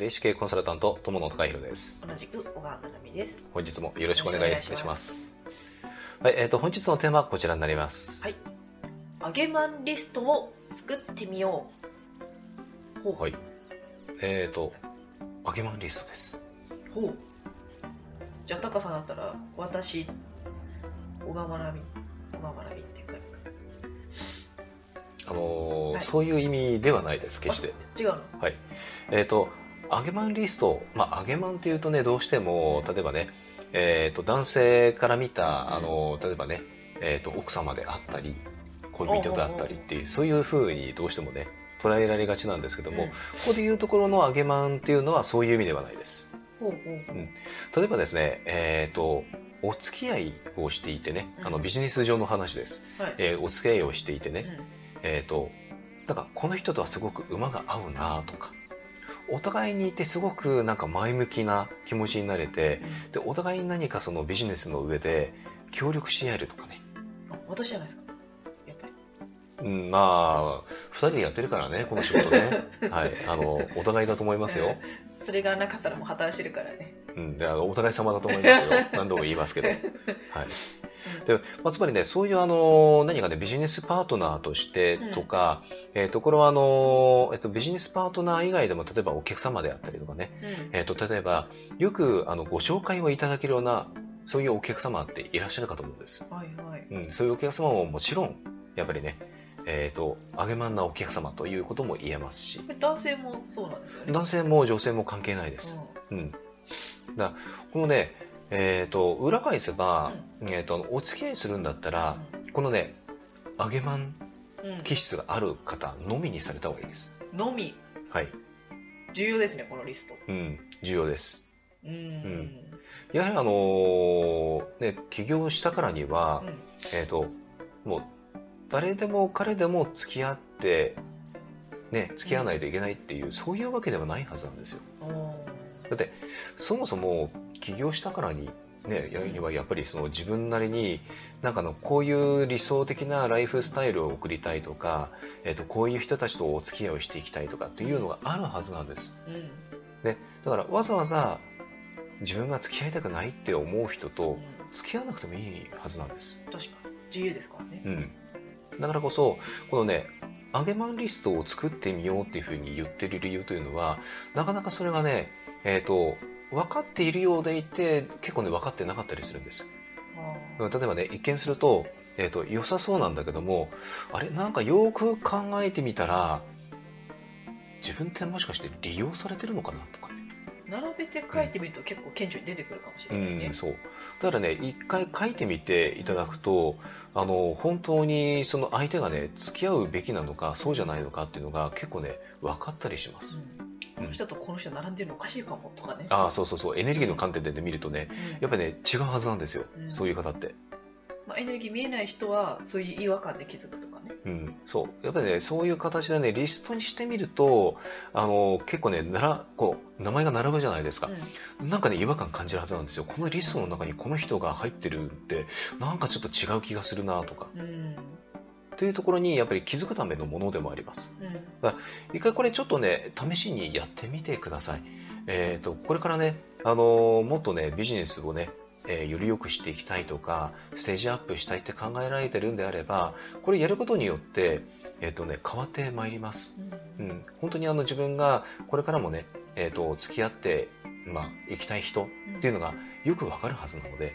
霊視系コンサルタント友野孝弘です。同じく小川まなみです。本日もよろしくお願いいたします。はいえーと、本日のテーマはこちらになります。はい。揚げマンリストを作ってみよう。ほう。はい。えっ、ー、と揚げマンリストです。ほう。じゃあタカさんだったら私小川まなみ小川まなみって書いて。あのーはい、そういう意味ではないです決して。違うの？はい。えっ、ー、と揚げマンリスト、まあ、揚げマンっていうとねどうしても例えばね、えーと、男性から見たあの例えばね、えーと、奥様であったり恋人であったりっていうそういうふうにどうしてもね捉えられがちなんですけども、うん、ここでいうところの揚げマンっていうのはそういう意味ではないです。うん、例えばですね、えっ、ー、とお付き合いをしていてね、あのビジネス上の話です。はい、えー、お付き合いをしていてね、えっ、ー、とだからこの人とはすごく馬が合うなとか、お互いにいてすごくなんか前向きな気持ちになれて、うん、でお互いに何かそのビジネスの上で協力し合えるとかね。私じゃないですか。やっぱり。うんまあ2人でやってるからねこの仕事ね。はい。あのお互いだと思いますよ。それがなかったらもう破綻してるからね。うんでお互い様だと思いますよ。何度も言いますけど。はいでまあ、つまりね、そういうあの何かね、ビジネスパートナーとしてとか、うん、えー、とこれはあの、えっと、ビジネスパートナー以外でも、例えばお客様であったりとかね、うん、えっと、例えば、よくあのご紹介をいただけるような、そういうお客様っていらっしゃるかと思うんです。はいはいうん、そういうお客様ももちろん、やっぱりね、えっ、ー、と、あげまんなお客様ということも言えますし。男性もそうなんですよね。男性も女性も関係ないです。うん。うん、だこのね、えっ、ー、と、裏返せば、うん、えっ、ー、と、お付き合いするんだったら、うん、このね、揚げまん気質がある方のみにされた方がいいです。のみはい。重要ですね、このリスト。うん、重要です。うん、うん、やはりあのー、ね、起業したからには、えっ、と、もう、誰でも彼でも付き合って、ね、付き合わないといけないっていう、そういうわけではないはずなんですよ。だって、そもそも起業したからにね、やはやっぱりその自分なりになんかのこういう理想的なライフスタイルを送りたいとか、えー、とこういう人たちとお付き合いをしていきたいとかっていうのがあるはずなんです。うん、ね、だからわざわざ自分が付き合いたくないって思う人と付き合わなくてもいいはずなんです。確かに自由ですからね。うん。だからこそこのね揚げマンリストを作ってみようっていうふうに言ってる理由というのはなかなかそれがねえっ、ー、と分かっているようでいて結構ね分かってなかったりするんです。例えばね一見すると,、えーと、良さそうなんだけどもあれなんかよく考えてみたら自分ってもしかして利用されてるのかなとかね。並べて書いてみると結構顕著に出てくるかもしれないね、うん、そう。だからね一回書いてみていただくとあの本当にその相手がね付き合うべきなのかそうじゃないのかっていうのが結構ね分かったりします、うんこの人とこの人並んでるのおかしいかもとかね。ああ、そうそうそう。エネルギーの観点で見るとね、うん、やっぱりね、違うはずなんですよ。うん、そういう方って。まあ、エネルギー見えない人は、そういう違和感で気づくとかね。うん、そう。やっぱりね、そういう形でね、リストにしてみると、あの、結構ね、なら、こう、名前が並ぶじゃないですか。うん、なんかね、違和感感じるはずなんですよ。このリストの中にこの人が入ってるって、なんかちょっと違う気がするなとか。うんというところにやっぱり気づくためのものでもあります。うん、一回これちょっとね、試しにやってみてください。えっ、ー、と、これからね、あのー、もっとね、ビジネスをね、えー、より良くしていきたいとか、ステージアップしたいって考えられてるんであれば、これやることによって、えっ、とね、変わってまいります。うん、本当にあの自分がこれからもね、えっ、と、付き合って、まあ、行きたい人っていうのがよくわかるはずなので、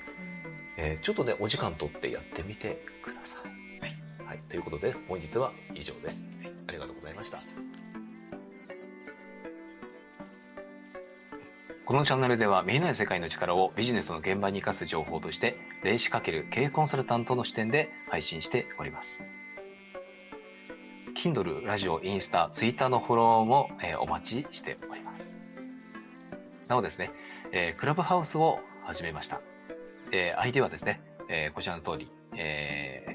えちょっとね、お時間とってやってみてください。はい、ということで本日は以上です。ありがとうございました。このチャンネルでは見えない世界の力をビジネスの現場に生かす情報として霊視×経営コンサルタントの視点で配信しております。Kindle、ラジオ、インスタ、ツイッターのフォローも、えー、お待ちしております。なおですね、えー、クラブハウスを始めました。えー、相手はですね、えー、こちらの通り、えー、